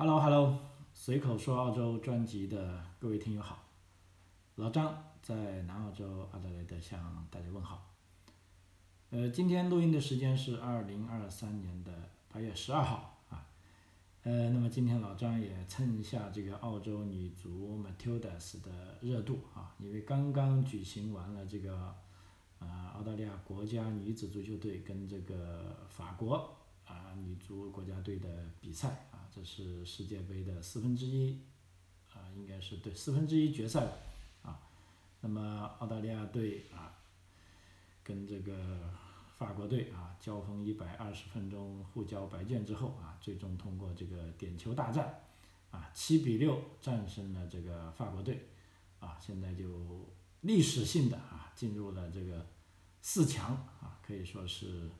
Hello Hello，随口说澳洲专辑的各位听友好，老张在南澳洲阿德莱德向大家问好。呃，今天录音的时间是二零二三年的八月十二号啊。呃，那么今天老张也蹭一下这个澳洲女足 Matildas 的热度啊，因为刚刚举行完了这个啊澳大利亚国家女子足球队跟这个法国。啊，女足国家队的比赛啊，这是世界杯的四分之一，啊，应该是对四分之一决赛啊。那么澳大利亚队啊，跟这个法国队啊交锋一百二十分钟，互交白卷之后啊，最终通过这个点球大战啊，七比六战胜了这个法国队啊，现在就历史性的啊进入了这个四强啊，可以说是。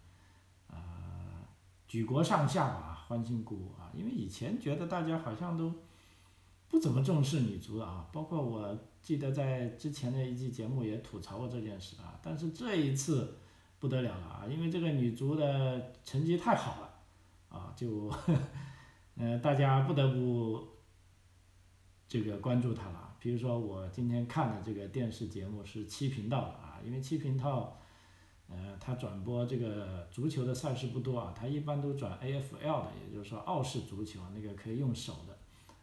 举国上下吧，欢欣鼓舞啊！因为以前觉得大家好像都不怎么重视女足啊，包括我记得在之前的一期节目也吐槽过这件事啊。但是这一次不得了了啊，因为这个女足的成绩太好了啊，就呃大家不得不这个关注她了。比如说我今天看的这个电视节目是七频道的啊，因为七频道。呃，他转播这个足球的赛事不多啊，他一般都转 AFL 的，也就是说澳式足球那个可以用手的，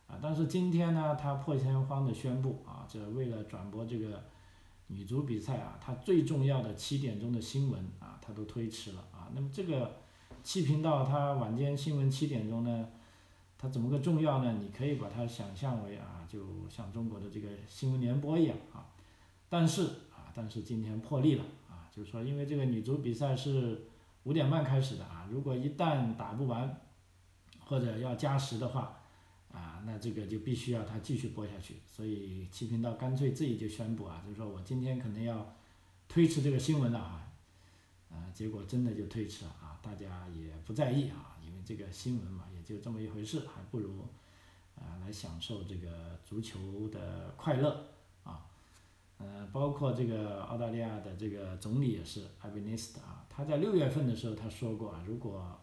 啊，但是今天呢，他破天荒的宣布啊，这为了转播这个女足比赛啊，他最重要的七点钟的新闻啊，他都推迟了啊。那么这个七频道它晚间新闻七点钟呢，它怎么个重要呢？你可以把它想象为啊，就像中国的这个新闻联播一样啊，但是啊，但是今天破例了。就是说，因为这个女足比赛是五点半开始的啊，如果一旦打不完，或者要加时的话，啊，那这个就必须要他继续播下去。所以七频道干脆自己就宣布啊，就是说我今天可能要推迟这个新闻了啊，啊，结果真的就推迟了啊，大家也不在意啊，因为这个新闻嘛，也就这么一回事，还不如啊来享受这个足球的快乐。呃，包括这个澳大利亚的这个总理也是艾宾尼斯啊，他在六月份的时候他说过啊，如果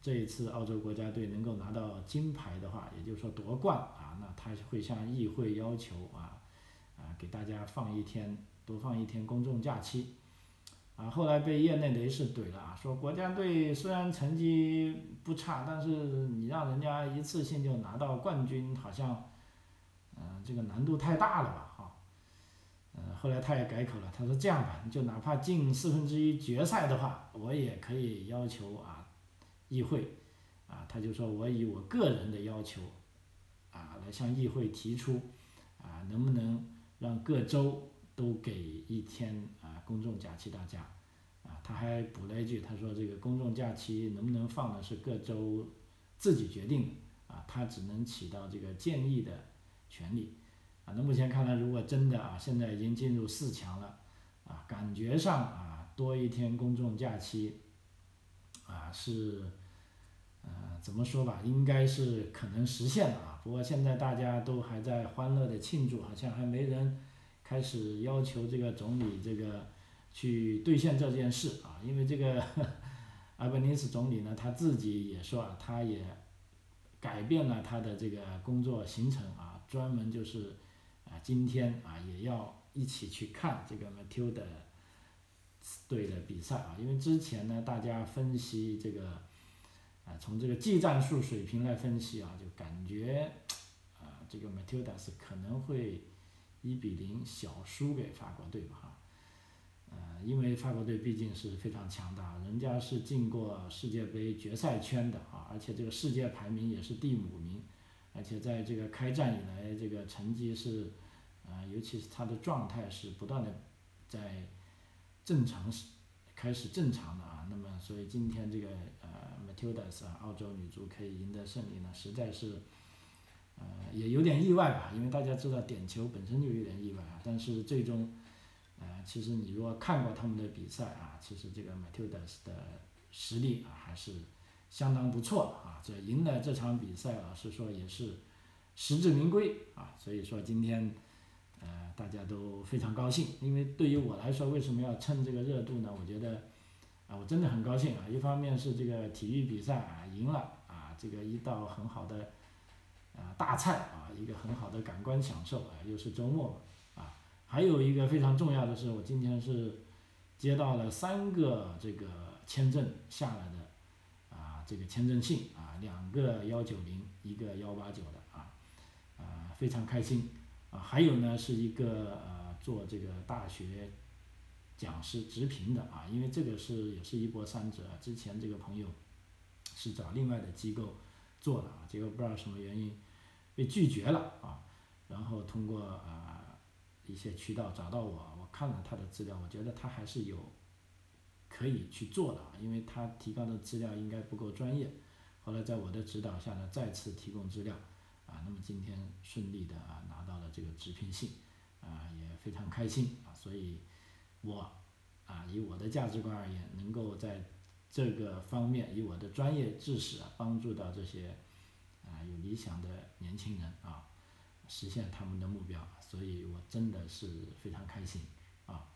这一次澳洲国家队能够拿到金牌的话，也就是说夺冠啊，那他会向议会要求啊，啊给大家放一天，多放一天公众假期，啊，后来被业内人士怼了啊，说国家队虽然成绩不差，但是你让人家一次性就拿到冠军，好像，嗯，这个难度太大了吧，后来他也改口了，他说这样吧，就哪怕进四分之一决赛的话，我也可以要求啊，议会，啊，他就说我以我个人的要求，啊，来向议会提出，啊，能不能让各州都给一天啊公众假期大家，啊，他还补了一句，他说这个公众假期能不能放呢是各州自己决定，啊，他只能起到这个建议的权利。啊，那目前看来，如果真的啊，现在已经进入四强了，啊，感觉上啊，多一天公众假期，啊是，呃，怎么说吧，应该是可能实现了啊。不过现在大家都还在欢乐的庆祝，好像还没人开始要求这个总理这个去兑现这件事啊。因为这个 阿本尼斯总理呢，他自己也说啊，他也改变了他的这个工作行程啊，专门就是。今天啊也要一起去看这个 Matilda 队的比赛啊，因为之前呢，大家分析这个，啊，从这个技战术水平来分析啊，就感觉，啊，这个 Matilda 是可能会一比零小输给法国队吧哈，呃，因为法国队毕竟是非常强大，人家是进过世界杯决赛圈的啊，而且这个世界排名也是第五名。而且在这个开战以来，这个成绩是，啊，尤其是他的状态是不断的在正常开始正常的啊。那么，所以今天这个呃，Matildas 啊，澳洲女足可以赢得胜利呢，实在是，呃，也有点意外吧。因为大家知道点球本身就有点意外啊。但是最终，呃，其实你如果看过他们的比赛啊，其实这个 Matildas 的实力啊还是。相当不错啊！这赢了这场比赛，老实说也是实至名归啊。所以说今天，呃，大家都非常高兴。因为对于我来说，为什么要蹭这个热度呢？我觉得，啊，我真的很高兴啊。一方面是这个体育比赛啊赢了啊，这个一道很好的啊大菜啊，一个很好的感官享受啊，又是周末嘛啊，还有一个非常重要的是，我今天是接到了三个这个签证下来的啊，这个签证信啊，两个幺九零，一个幺八九的啊，啊非常开心还有呢是一个呃做这个大学讲师直评的啊，因为这个是也是一波三折，之前这个朋友是找另外的机构做的啊，结果不知道什么原因被拒绝了啊，然后通过啊一些渠道找到我，我看了他的资料，我觉得他还是有可以去做的啊，因为他提供的资料应该不够专业，后来在我的指导下呢，再次提供资料那么今天顺利的啊拿到了这个直聘信啊，也非常开心啊，所以我啊以我的价值观而言，能够在这个方面以我的专业知识啊帮助到这些啊有理想的年轻人啊，实现他们的目标，所以我真的是非常开心啊。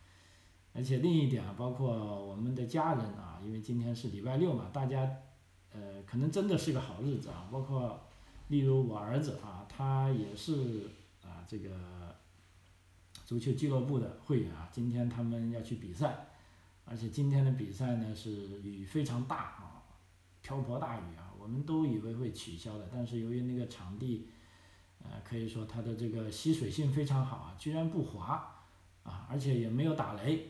而且另一点啊，包括我们的家人啊，因为今天是礼拜六嘛，大家呃可能真的是个好日子啊。包括例如我儿子啊，他也是啊这个足球俱乐部的会员啊，今天他们要去比赛，而且今天的比赛呢是雨非常大啊，瓢泼大雨啊，我们都以为会取消的，但是由于那个场地呃可以说它的这个吸水性非常好啊，居然不滑啊，而且也没有打雷。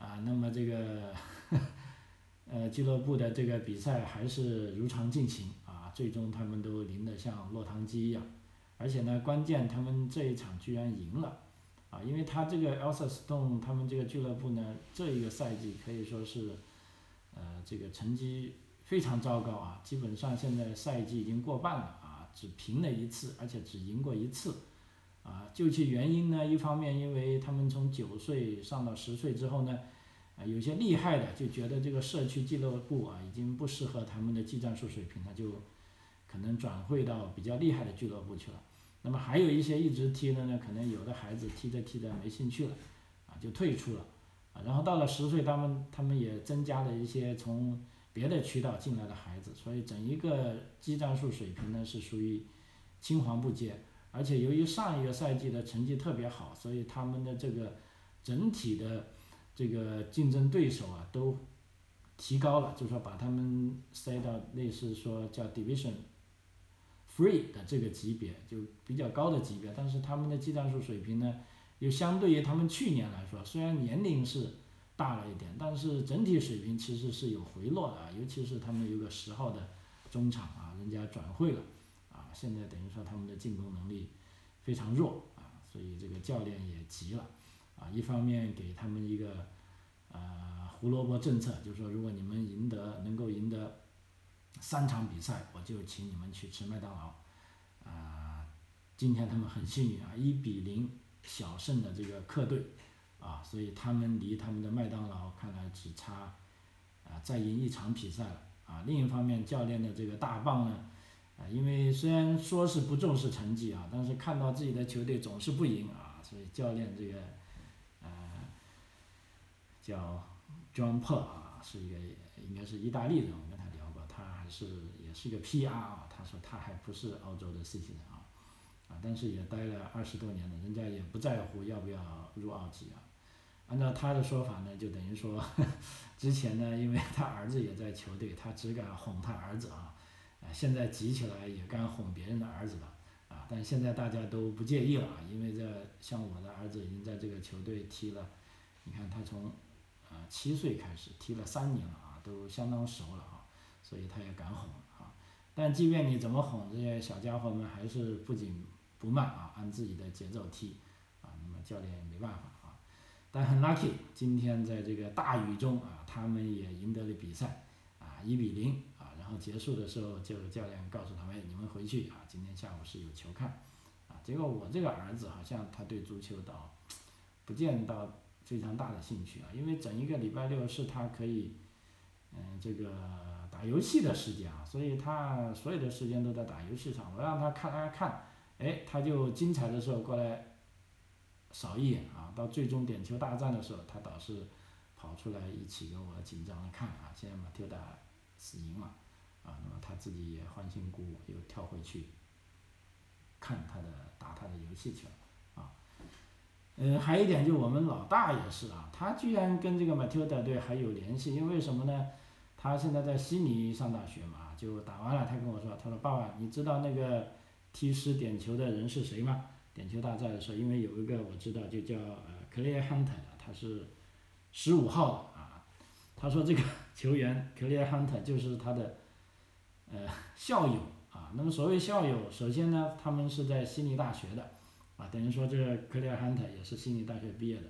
啊，那么这个，呃，俱乐部的这个比赛还是如常进行，最终他们都淋得像落汤鸡一样，而且呢，关键他们这一场居然赢了，啊，因为他这个 Elsa Stone 他们这个俱乐部呢，这一个赛季可以说是，呃，这个成绩非常糟糕啊，基本上现在赛季已经过半了啊，只平了一次，而且只赢过一次。啊，究其原因呢，一方面因为他们从九岁上到十岁之后呢，啊，有些厉害的就觉得这个社区俱乐部啊已经不适合他们的技战术水平了，就可能转会到比较厉害的俱乐部去了。那么还有一些一直踢的呢，可能有的孩子踢着踢着没兴趣了，啊，就退出了。啊，然后到了十岁，他们他们也增加了一些从别的渠道进来的孩子，所以整一个技战术水平呢是属于青黄不接。而且由于上一个赛季的成绩特别好，所以他们的这个整体的这个竞争对手啊都提高了，就是说把他们塞到类似说叫 Division free 的这个级别，就比较高的级别。但是他们的技战术水平呢，又相对于他们去年来说，虽然年龄是大了一点，但是整体水平其实是有回落的啊。尤其是他们有个十号的中场啊，人家转会了啊。现在等于说他们的进攻能力非常弱啊，所以这个教练也急了啊。一方面给他们一个呃胡萝卜政策，就是说如果你们赢得能够赢得三场比赛，我就请你们去吃麦当劳啊。今天他们很幸运啊，一比零小胜的这个客队啊，所以他们离他们的麦当劳看来只差啊再赢一场比赛了啊。另一方面，教练的这个大棒呢。啊，因为虽然说是不重视成绩啊，但是看到自己的球队总是不赢啊，所以教练这个，呃，叫 John p 啊，是一个应该是意大利人，是也是一个 PR 啊，他说他还不是澳洲的 citizen 啊，啊，但是也待了二十多年了，人家也不在乎要不要入澳籍啊。按照他的说法呢，就等于说，之前呢，因为他儿子也在球队，他只敢哄他儿子啊。啊，现在急起来也敢哄别人的儿子了，啊，但现在大家都不介意了，因为这像我的儿子已经在这个球队踢了，你看他从，呃七岁开始踢了三年了啊，都相当熟了啊，所以他也敢哄啊。但即便你怎么哄，这些小家伙们还是不紧不慢啊，按自己的节奏踢，啊，那么教练也没办法啊。但很 lucky，今天在这个大雨中啊，他们也赢得了比赛，啊，一比零啊。然后结束的时候，就教练告诉他们：“你们回去啊，今天下午是有球看。”啊，结果我这个儿子好像他对足球倒不见到非常大的兴趣啊，因为整一个礼拜六是他可以嗯这个打游戏的时间啊，所以他所有的时间都在打游戏上。我让他看他看，哎，他就精彩的时候过来扫一眼啊，到最终点球大战的时候，他倒是跑出来一起跟我紧张的看啊，现在马蒂达死赢了。啊，那么他自己也欢欣鼓舞，又跳回去，看他的打他的游戏去了啊。嗯，还有一点就我们老大也是啊，他居然跟这个马蒂达队还有联系，因为什么呢？他现在在悉尼上大学嘛，就打完了，他跟我说，他说爸爸，你知道那个踢失点球的人是谁吗？点球大赛的时候，因为有一个我知道，就叫呃 Clare Hunter 的，他是十五号的啊。他说这个 球员 Clare Hunter 就是他的呃校友啊。那么所谓校友，首先呢，他们是在悉尼大学的啊，等于说这 Clare Hunter 也是悉尼大学毕业的，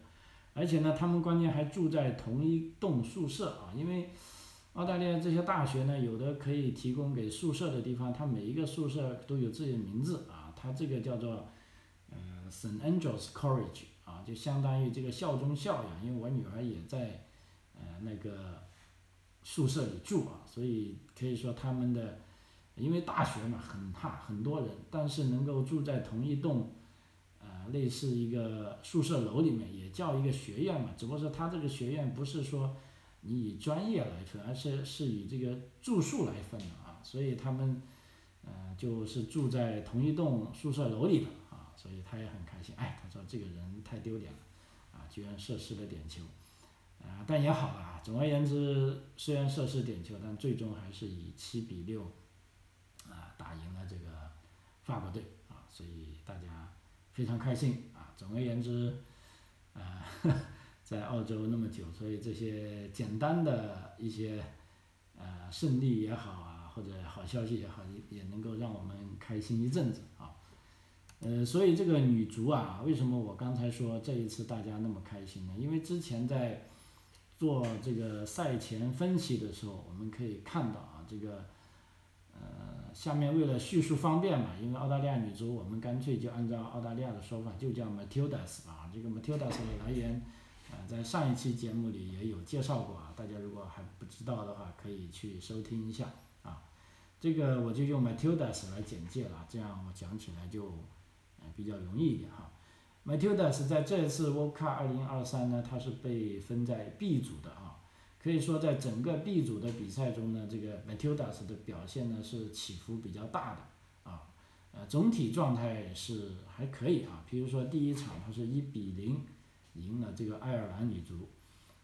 而且呢，他们关键还住在同一栋宿舍啊，因为。澳大利亚这些大学呢，有的可以提供给宿舍的地方，它每一个宿舍都有自己的名字啊，它这个叫做呃 St Andrews College 啊，就相当于这个校中校呀。因为我女儿也在呃那个宿舍里住啊，所以可以说他们的，因为大学嘛很大很多人，但是能够住在同一栋呃类似一个宿舍楼里面，也叫一个学院嘛，只不过是它这个学院不是说。你以专业来分，而且是以这个住宿来分的啊，所以他们，呃，就是住在同一栋宿舍楼里的啊，所以他也很开心。哎，他说这个人太丢脸了，啊，居然射失了点球，啊，但也好啊。总而言之，虽然射失点球，但最终还是以七比六，啊，打赢了这个法国队啊，所以大家非常开心啊。总而言之，啊。在澳洲那么久，所以这些简单的一些呃胜利也好啊，或者好消息也好，也也能够让我们开心一阵子啊。呃，所以这个女足啊，为什么我刚才说这一次大家那么开心呢？因为之前在做这个赛前分析的时候，我们可以看到啊，这个呃下面为了叙述方便嘛，因为澳大利亚女足，我们干脆就按照澳大利亚的说法，就叫 Matildas 啊，这个 Matildas 的来源。啊，在上一期节目里也有介绍过啊，大家如果还不知道的话，可以去收听一下啊。这个我就用 Matildas 来简介了，这样我讲起来就呃比较容易一点哈。Matildas 在这次 World Cup 2023呢，它是被分在 B 组的啊，可以说在整个 B 组的比赛中呢，这个 Matildas 的表现呢是起伏比较大的啊，呃总体状态是还可以啊，比如说第一场它是一比零。赢了这个爱尔兰女足，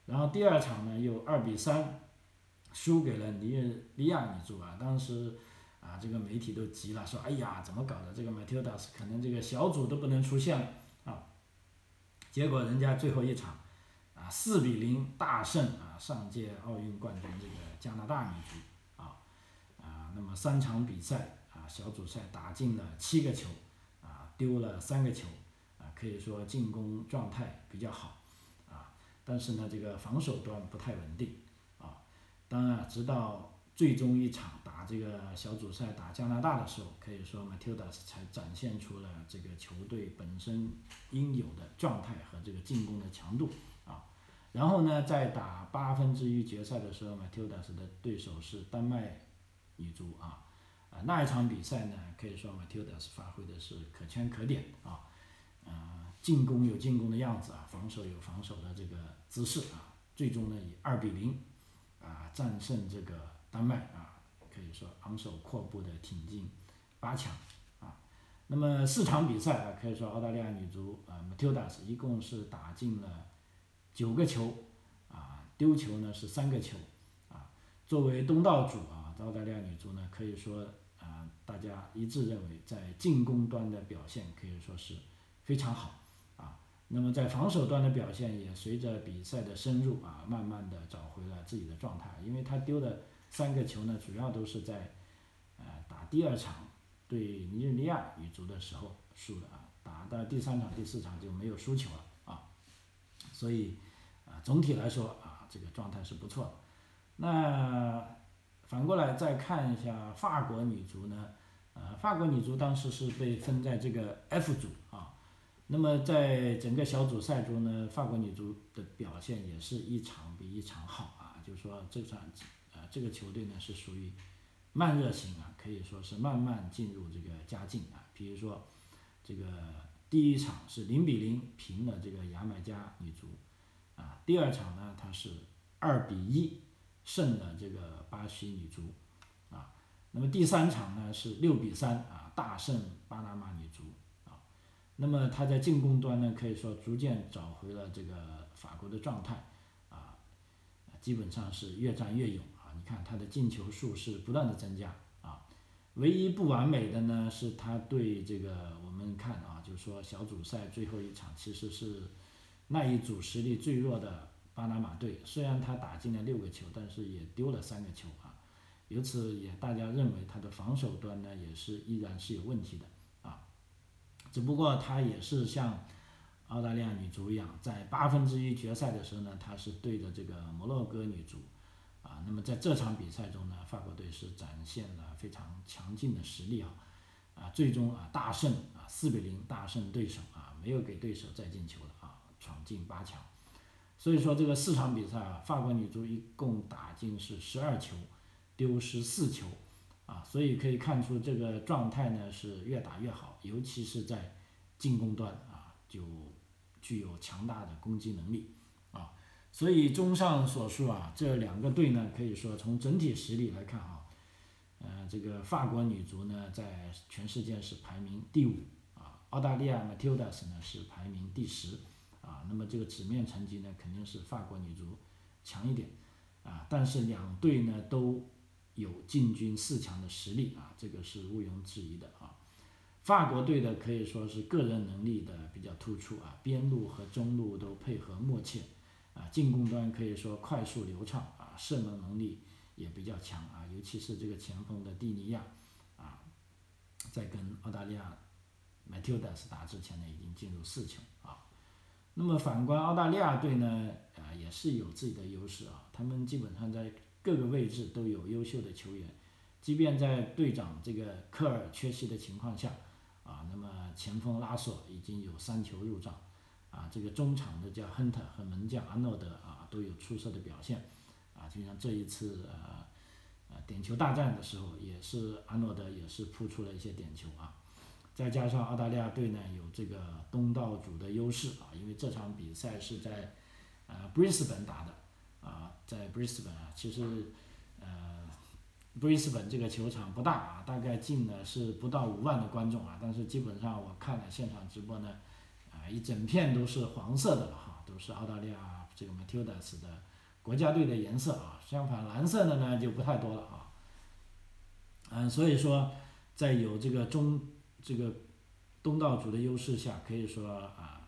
然后第二场呢又二比三输给了尼日利亚女足啊，当时啊这个媒体都急了，说哎呀怎么搞的？这个 Matildas 可能这个小组都不能出现了啊，结果人家最后一场啊四比零大胜啊上届奥运冠军这个加拿大女足啊啊，那么三场比赛啊小组赛打进了七个球啊丢了三个球。可以说进攻状态比较好，啊，但是呢，这个防守端不太稳定，啊，当然，直到最终一场打这个小组赛打加拿大的时候，可以说 Matildas 才展现出了这个球队本身应有的状态和这个进攻的强度，啊，然后呢，在打八分之一决赛的时候，Matildas 的对手是丹麦女足，啊，啊，那一场比赛呢，可以说 Matildas 发挥的是可圈可点，啊。进攻有进攻的样子啊，防守有防守的这个姿势啊，最终呢以二比零啊战胜这个丹麦啊，可以说昂首阔步的挺进八强啊。那么四场比赛啊，可以说澳大利亚女足啊 Matildas 一共是打进了九个球啊，丢球呢是三个球啊。作为东道主啊，澳大利亚女足呢可以说啊，大家一致认为在进攻端的表现可以说是。非常好，那么在防守端的表现也随着比赛的深入啊，慢慢的找回了自己的状态。因为他丢的三个球呢，主要都是在，呃，打第二场对尼日利亚女足的时候输的啊，打到第三场、第四场就没有输球了啊，所以啊，总体来说啊，这个状态是不错的。那反过来再看一下法国女足呢，呃，法国女足当时是被分在这个 F 组。那么在整个小组赛中呢，法国女足的表现也是一场比一场好啊，就是说这场，呃，这个球队呢是属于慢热型啊，可以说是慢慢进入这个佳境啊。比如说，这个第一场是零比零平了这个牙买加女足，啊，第二场呢它是二比一胜了这个巴西女足，啊，那么第三场呢是六比三啊大胜巴拿马女足。那么他在进攻端呢，可以说逐渐找回了这个法国的状态啊，基本上是越战越勇啊。你看他的进球数是不断的增加啊。唯一不完美的呢，是他对这个我们看啊，就是说小组赛最后一场其实是那一组实力最弱的巴拿马队，虽然他打进了六个球，但是也丢了三个球啊。由此也大家认为他的防守端呢也是依然是有问题的，只不过他也是像澳大利亚女足一样，在八分之一决赛的时候呢，他是对着这个摩洛哥女足啊，那么在这场比赛中呢，法国队是展现了非常强劲的实力啊，啊，最终啊大胜啊四比零大胜对手啊，没有给对手再进球了啊，闯进八强，所以说这个四场比赛啊，法国女足一共打进是十二球。丢失四球，啊，所以可以看出这个状态呢是越打越好，尤其是在进攻端啊，就具有强大的攻击能力，啊，所以综上所述啊，这两个队呢可以说从整体实力来看啊，呃，这个法国女足呢在全世界是排名第五，啊，澳大利亚 Matildas 呢是排名第十，啊，那么这个纸面成绩呢肯定是法国女足强一点，啊，但是两队呢都。有进军四强的实力啊，这个是毋庸置疑的啊。法国队的可以说是个人能力的比较突出啊，边路和中路都配合默契啊，进攻端可以说快速流畅啊，射门能力也比较强啊，尤其是这个前锋的蒂尼亚啊，在跟澳大利亚 Matildas 打之前呢，已经进入四强啊。那么反观澳大利亚队呢，啊也是有自己的优势啊，他们基本上在。各个位置都有优秀的球员，即便在队长这个科尔缺席的情况下，啊，那么前锋拉索已经有三球入账，啊，这个中场的叫亨特和门将阿诺德啊都有出色的表现，啊，就像这一次呃呃点球大战的时候，也是阿诺德也是扑出了一些点球啊，再加上澳大利亚队呢有这个东道主的优势啊，因为这场比赛是在呃布里斯本打的。啊，在布里斯本啊，其实，呃，布里斯本这个球场不大啊，大概进的是不到五万的观众啊，但是基本上我看了现场直播呢，啊，一整片都是黄色的了哈，都是澳大利亚这个 Matildas 的国家队的颜色啊，相反蓝色的呢就不太多了啊，嗯，所以说在有这个中这个东道主的优势下，可以说啊，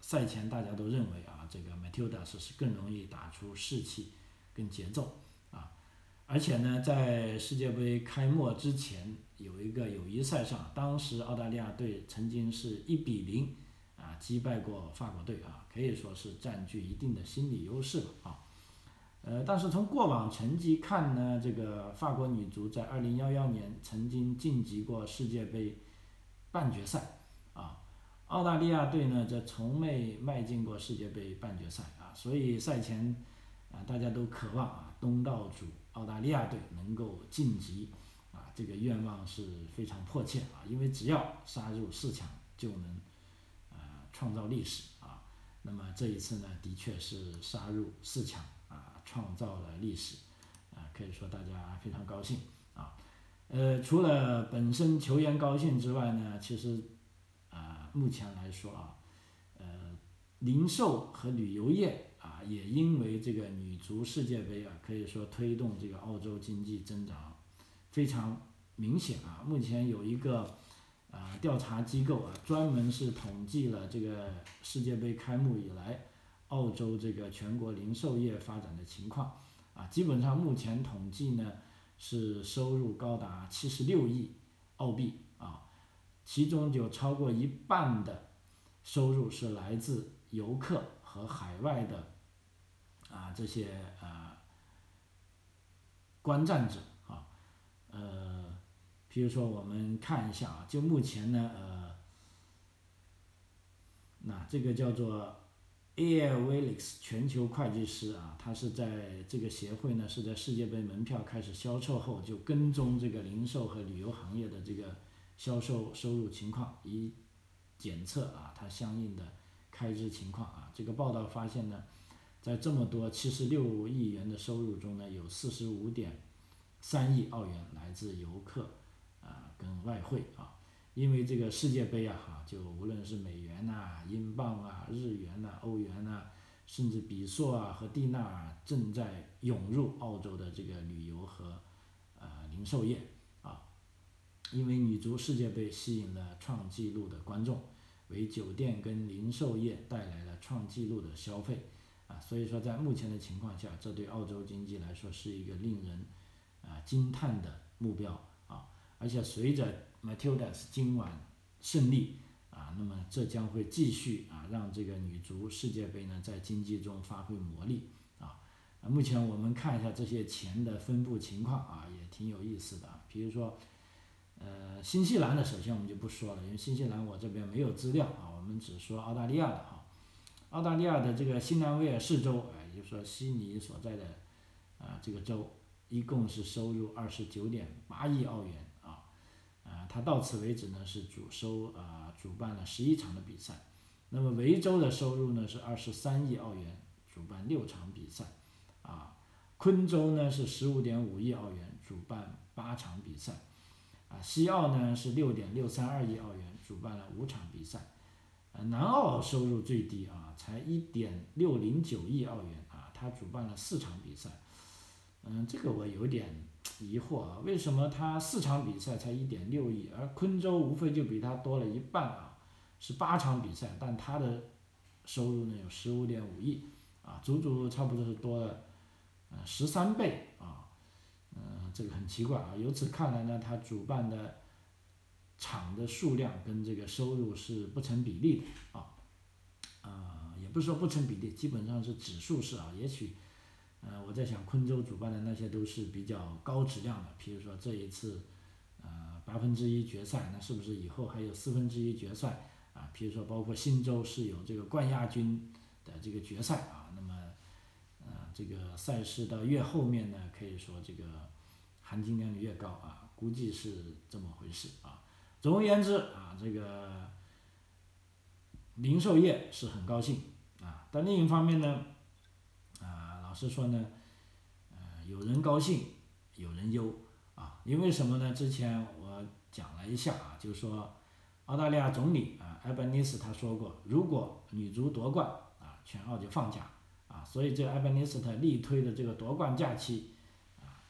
赛前大家都认为啊。这个 Matildas 是更容易打出士气跟节奏啊，而且呢，在世界杯开幕之前有一个友谊赛上，当时澳大利亚队曾经是一比零啊击败过法国队啊，可以说是占据一定的心理优势了啊。呃，但是从过往成绩看呢，这个法国女足在2011年曾经晋级过世界杯半决赛。澳大利亚队呢，则从未迈进过世界杯半决赛啊，所以赛前啊，大家都渴望啊，东道主澳大利亚队能够晋级啊，这个愿望是非常迫切啊，因为只要杀入四强，就能啊创造历史啊。那么这一次呢，的确是杀入四强啊，创造了历史啊，可以说大家非常高兴啊。呃，除了本身球员高兴之外呢，其实。目前来说啊，呃，零售和旅游业啊，也因为这个女足世界杯啊，可以说推动这个澳洲经济增长非常明显啊。目前有一个啊调查机构啊，专门是统计了这个世界杯开幕以来澳洲这个全国零售业发展的情况啊，基本上目前统计呢是收入高达七十六亿澳币。其中就超过一半的收入是来自游客和海外的啊这些啊观战者啊，呃，比如说我们看一下啊，就目前呢呃，那这个叫做 Air w i l l i x 全球会计师啊，他是在这个协会呢是在世界杯门票开始销售后就跟踪这个零售和旅游行业的这个。销售收入情况，以检测啊它相应的开支情况啊。这个报道发现呢，在这么多七十六亿元的收入中呢，有四十五点三亿澳元来自游客啊跟外汇啊，因为这个世界杯啊，哈，就无论是美元呐、英镑啊、日元呐、欧元呐，甚至比索啊和蒂纳啊正在涌入澳洲的这个旅游和呃零售业，因为女足世界杯吸引了创纪录的观众，为酒店跟零售业带来了创纪录的消费啊，所以说在目前的情况下，这对澳洲经济来说是一个令人啊惊叹的目标啊，而且随着 Matildas 今晚胜利啊，那么这将会继续啊，让这个女足世界杯呢在经济中发挥魔力啊。啊，目前我们看一下这些钱的分布情况啊，也挺有意思的。比如说，呃，新西兰的首先我们就不说了，因为新西兰我这边没有资料啊，我们只说澳大利亚的哈。澳大利亚的这个新南威尔士州，哎，也就是说悉尼所在的啊这个州，一共是收入二十九点八亿澳元。啊，啊他到此为止呢是主收啊主办了十一场的比赛，那么维州的收入呢是二十三亿澳元，主办六场比赛，啊，昆州呢是十五点五亿澳元，主办八场比赛，啊，西澳呢是六点六三二亿澳元，主办了五场比赛，呃，南澳收入最低啊，才一点六零九亿澳元啊，他主办了四场比赛，嗯，这个我有点。疑惑啊，为什么他四场比赛才一点六亿，而昆州无非就比他多了一半啊，是八场比赛，但他的收入呢有十五点五亿，啊，足足差不多是多了，呃十三倍啊，嗯，这个很奇怪啊，由此看来呢，他主办的场的数量跟这个收入是不成比例的啊，啊，也不是说不成比例，基本上是指数式啊，也许。呃，我在想，昆州主办的那些都是比较高质量的，比如说这一次，呃，八分之一决赛，那是不是以后还有四分之一决赛啊？比如说，包括新州是有这个冠亚军的这个决赛啊。这个赛事到越后面呢，可以说这个含金量越高啊，估计是这么回事啊。总而言之啊，这个零售业是很高兴啊，但另一方面呢。啊，老实说呢，呃，有人高兴，有人忧啊，因为什么呢？之前我讲了一下啊，就是说，澳大利亚总理啊，埃班尼斯他说过，如果女足夺冠啊，全澳就放假，所以这埃班尼斯他力推的这个夺冠假期啊，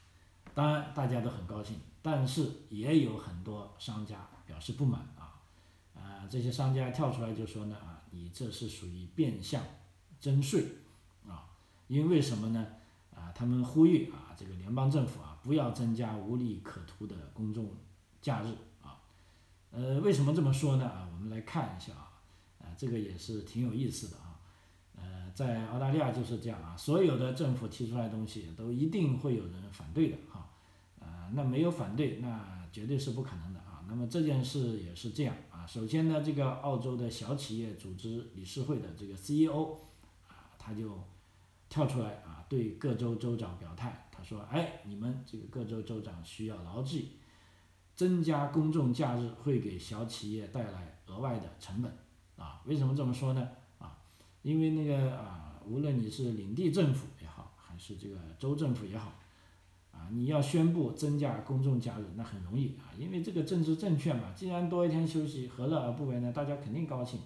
当然大家都很高兴，但是也有很多商家表示不满啊，啊，这些商家跳出来就说呢啊，你这是属于变相征税啊。因为什么呢？啊，他们呼吁啊，这个联邦政府啊，不要增加无利可图的公众假日啊。呃，为什么这么说呢？啊，我们来看一下啊，啊，这个也是挺有意思的。在澳大利亚就是这样啊，所有的政府提出来的东西都一定会有人反对的哈。啊，那没有反对，那绝对是不可能的啊。那么这件事也是这样啊。首先呢，这个澳洲的小企业组织理事会的这个 CEO 啊，他就。跳出来啊，对各州州长表态，他说：“哎，你们这个各州州长需要牢记，增加公众假日会给小企业带来额外的成本啊。为什么这么说呢？因为那个啊，无论你是领地政府也好，还是这个州政府也好，啊，你要宣布增加公众假日，那很容易啊，因为这个政治正确嘛。既然多一天休息，何乐而不为呢？大家肯定高兴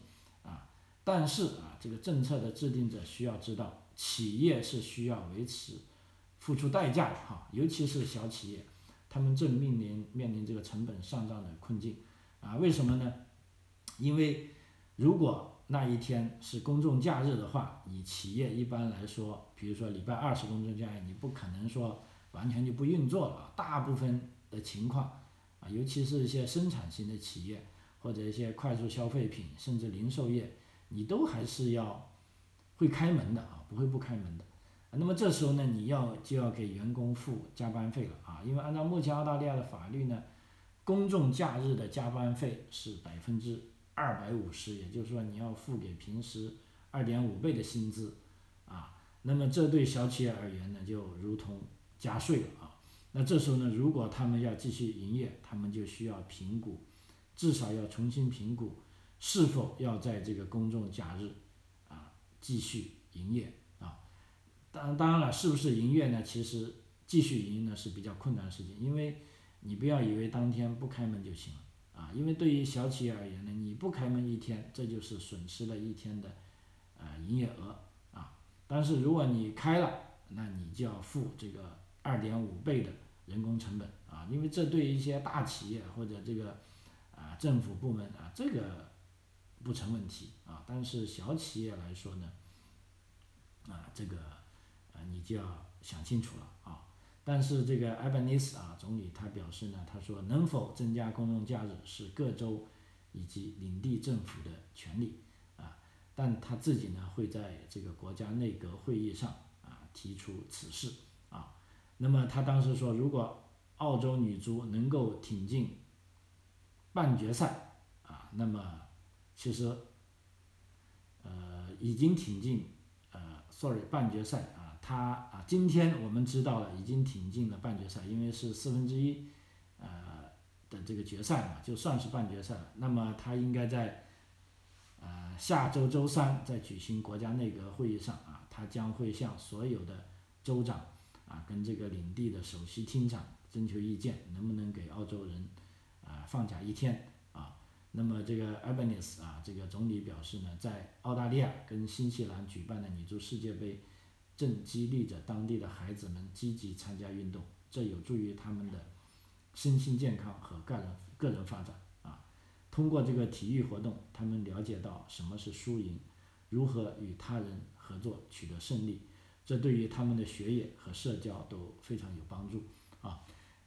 啊。但是啊，这个政策的制定者需要知道。”企业是需要维持、付出代价的哈，尤其是小企业，他们正面临面临这个成本上涨的困境啊。为什么呢？因为如果那一天是公众假日的话，你企业一般来说，比如说礼拜二是公众假日，你不可能说完全就不运作了。大部分的情况啊，尤其是一些生产型的企业或者一些快速消费品，甚至零售业，你都还是要会开门的啊。不会不开门的，那么这时候呢，你要就要给员工付加班费了啊，因为按照目前澳大利亚的法律呢，公众假日的加班费是百分之二百五十，也就是说你要付给平时二点五倍的薪资啊，那么这对小企业而言呢，就如同加税了啊，那这时候呢，如果他们要继续营业，他们就需要评估，至少要重新评估是否要在这个公众假日啊继续营业啊。当当然了，是不是营业呢？其实继续营业呢是比较困难的事情，因为你不要以为当天不开门就行了因为对于小企业而言呢，你不开门一天，这就是损失了一天的呃营业额啊。但是如果你开了，那你就要付这个二点五倍的人工成本啊，因为这对于一些大企业或者这个啊政府部门啊，这个不成问题啊。但是小企业来说呢，啊这个啊你就要想清楚了。但是这个埃班尼斯啊总理他表示呢，他说能否增加公众假日是各州以及领地政府的权利啊，但他自己呢会在这个国家内阁会议上啊。提出此事啊，那么他当时说，如果澳洲女足能够挺进半决赛啊，那么其实呃已经挺进呃，sorry 半决赛啊，他啊今天我们知道了已经挺进了半决赛，因为是四分之一呃的这个决赛嘛，就算是半决赛了。那么他应该在呃下周周三在举行国家内阁会议上啊。他将会向所有的州长啊，跟这个领地的首席厅长征求意见，能不能给澳洲人啊放假一天啊？那么这个 a b a n i s 啊，这个总理表示呢，在澳大利亚跟新西兰举办的女足世界杯，正激励着当地的孩子们积极参加运动，这有助于他们的身心健康和个人个人发展啊。通过这个体育活动，他们了解到什么是输赢，如何与他人。合作取得胜利，这对于他们的学业和社交都非常有帮助啊！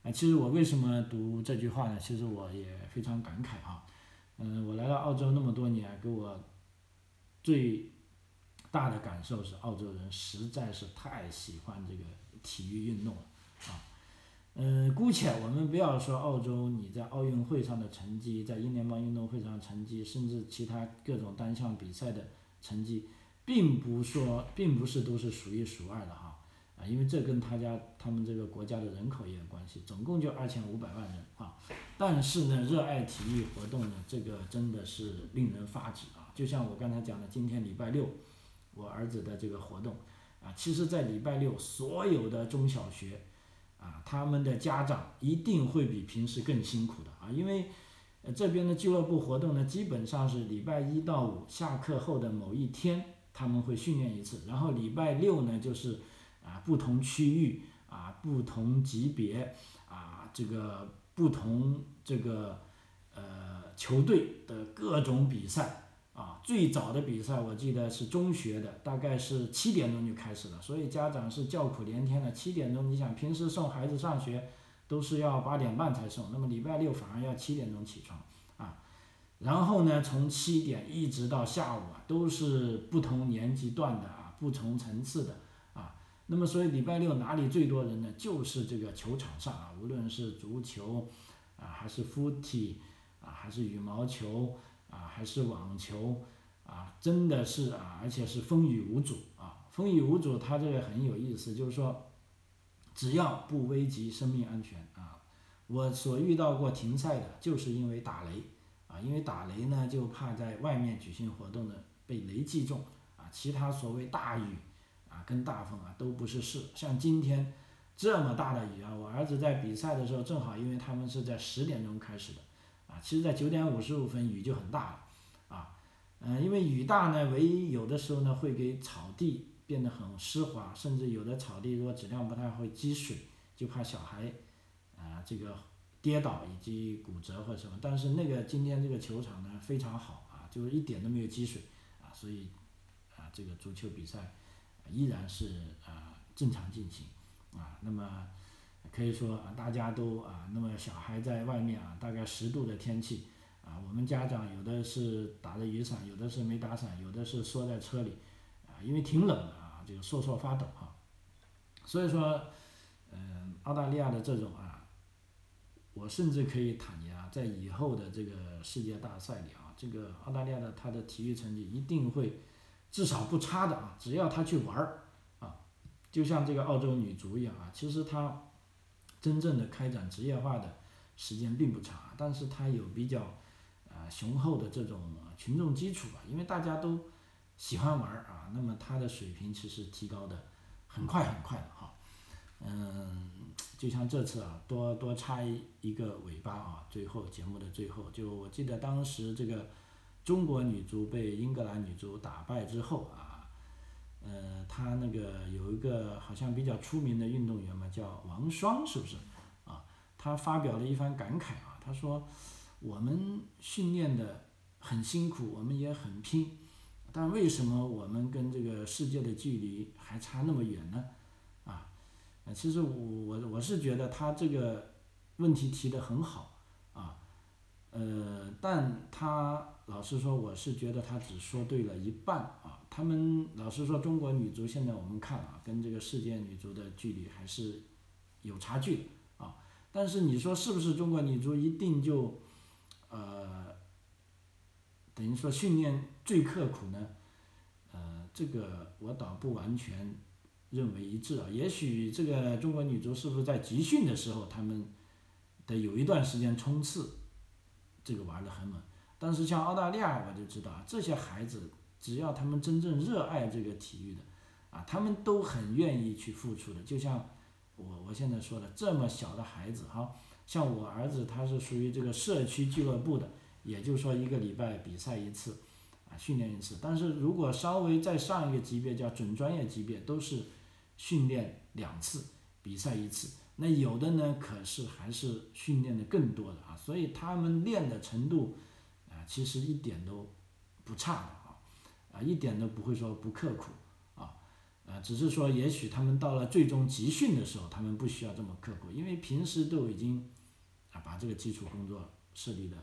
啊，其实我为什么读这句话呢？其实我也非常感慨啊。嗯，我来到澳洲那么多年，给我最大的感受是，澳洲人实在是太喜欢这个体育运动了啊。嗯，姑且我们不要说澳洲你在奥运会上的成绩，在英联邦运动会上的成绩，甚至其他各种单项比赛的成绩。并不说，并不是都是数一数二的哈，啊，因为这跟他家他们这个国家的人口也有关系，总共就二千五百万人啊，但是呢，热爱体育活动呢，这个真的是令人发指啊！就像我刚才讲的，今天礼拜六，我儿子的这个活动，啊，其实，在礼拜六，所有的中小学，啊，他们的家长一定会比平时更辛苦的啊，因为，这边的俱乐部活动呢，基本上是礼拜一到五下课后的某一天。他们会训练一次，然后礼拜六呢，就是啊不同区域啊不同级别啊这个不同这个呃球队的各种比赛啊，最早的比赛我记得是中学的，大概是七点钟就开始了，所以家长是叫苦连天的。七点钟，你想平时送孩子上学都是要八点半才送，那么礼拜六反而要七点钟起床啊。然后呢，从七点一直到下午啊，都是不同年级段的啊，不同层次的啊。那么，所以礼拜六哪里最多人呢？就是这个球场上啊，无论是足球啊，还是 footy 啊，还是羽毛球啊，还是网球啊，真的是啊，而且是风雨无阻啊。风雨无阻，它这个很有意思，就是说，只要不危及生命安全啊，我所遇到过停赛的，就是因为打雷。啊，因为打雷呢，就怕在外面举行活动的被雷击中啊。其他所谓大雨啊，跟大风啊都不是事。像今天这么大的雨啊，我儿子在比赛的时候正好，因为他们是在十点钟开始的其实在九点五十五分雨就很大了啊。嗯，因为雨大呢，唯一有的时候呢会给草地变得很湿滑，甚至有的草地如果质量不太会积水，就怕小孩啊这个。跌倒以及骨折或者什么，但是那个今天这个球场呢非常好啊，就是一点都没有积水啊，所以啊这个足球比赛依然是啊正常进行啊。那么可以说啊大家都啊，那么小孩在外面啊，大概十度的天气啊，我们家长有的是打着雨伞，有的是没打伞，有的是缩在车里啊，因为挺冷的啊，这个瑟瑟发抖啊。所以说，嗯，澳大利亚的这种啊。我甚至可以坦言啊，在以后的这个世界大赛里啊，这个澳大利亚的他的体育成绩一定会至少不差的啊，只要他去玩儿啊，就像这个澳洲女足一样啊，其实他真正的开展职业化的时间并不长，但是他有比较啊雄厚的这种群众基础吧，因为大家都喜欢玩儿啊，那么他的水平其实提高的很快很快的哈，嗯。就像这次啊，多多插一个尾巴啊，最后节目的最后，就我记得当时这个中国女足被英格兰女足打败之后啊，呃，他那个有一个好像比较出名的运动员嘛，叫王霜，是不是？啊，他发表了一番感慨啊，他说我们训练的很辛苦，我们也很拼，但为什么我们跟这个世界的距离还差那么远呢？呃，其实我我我是觉得他这个问题提的很好啊，呃，但他老实说，我是觉得他只说对了一半啊。他们老实说，中国女足现在我们看啊，跟这个世界女足的距离还是有差距的啊。但是你说是不是中国女足一定就呃等于说训练最刻苦呢？呃，这个我倒不完全。认为一致啊，也许这个中国女足是不是在集训的时候，他们得有一段时间冲刺，这个玩的很猛。但是像澳大利亚，我就知道，这些孩子只要他们真正热爱这个体育的，啊，他们都很愿意去付出的。就像我我现在说的，这么小的孩子哈，像我儿子他是属于这个社区俱乐部的，也就是说一个礼拜比赛一次，啊，训练一次。但是如果稍微再上一个级别，叫准专业级别，都是。训练两次，比赛一次，那有的呢，可是还是训练的更多的啊，所以他们练的程度，啊，其实一点都不差啊，一点都不会说不刻苦啊，啊，只是说也许他们到了最终集训的时候，他们不需要这么刻苦，因为平时都已经啊把这个基础工作设立的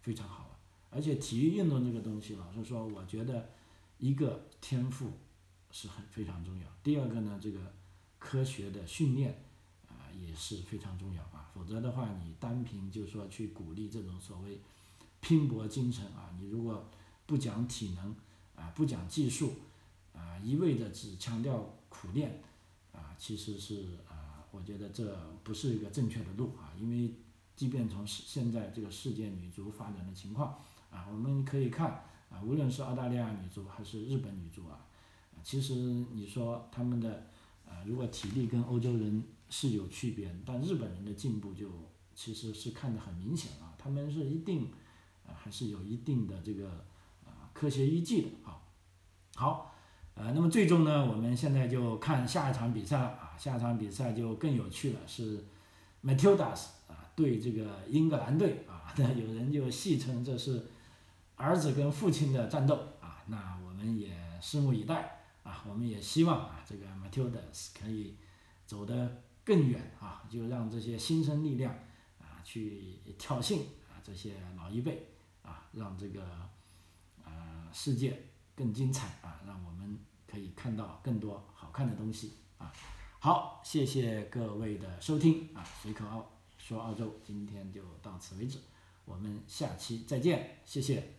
非常好了，而且体育运动这个东西，老实说，我觉得一个天赋。是很非常重要。第二个呢，这个科学的训练啊也是非常重要啊，否则的话，你单凭就是说去鼓励这种所谓拼搏精神啊，你如果不讲体能啊，不讲技术啊，一味的只强调苦练啊，其实是啊，我觉得这不是一个正确的路啊，因为即便从现在这个世界女足发展的情况啊，我们可以看啊，无论是澳大利亚女足还是日本女足啊。其实你说他们的，啊，如果体力跟欧洲人是有区别，但日本人的进步就其实是看得很明显啊，他们是一定，啊，还是有一定的这个，科学依据的啊。好，呃，那么最终呢，我们现在就看下一场比赛了啊，下一场比赛就更有趣了，是 Matildas 啊对这个英格兰队啊，那有人就戏称这是儿子跟父亲的战斗啊，那我们也拭目以待。啊，我们也希望啊，这个 Matildas 可以走得更远啊，就让这些新生力量啊去挑衅啊这些老一辈啊，让这个世界更精彩啊，让我们可以看到更多好看的东西啊。好，谢谢各位的收听啊，随口澳说澳洲今天就到此为止，我们下期再见，谢谢。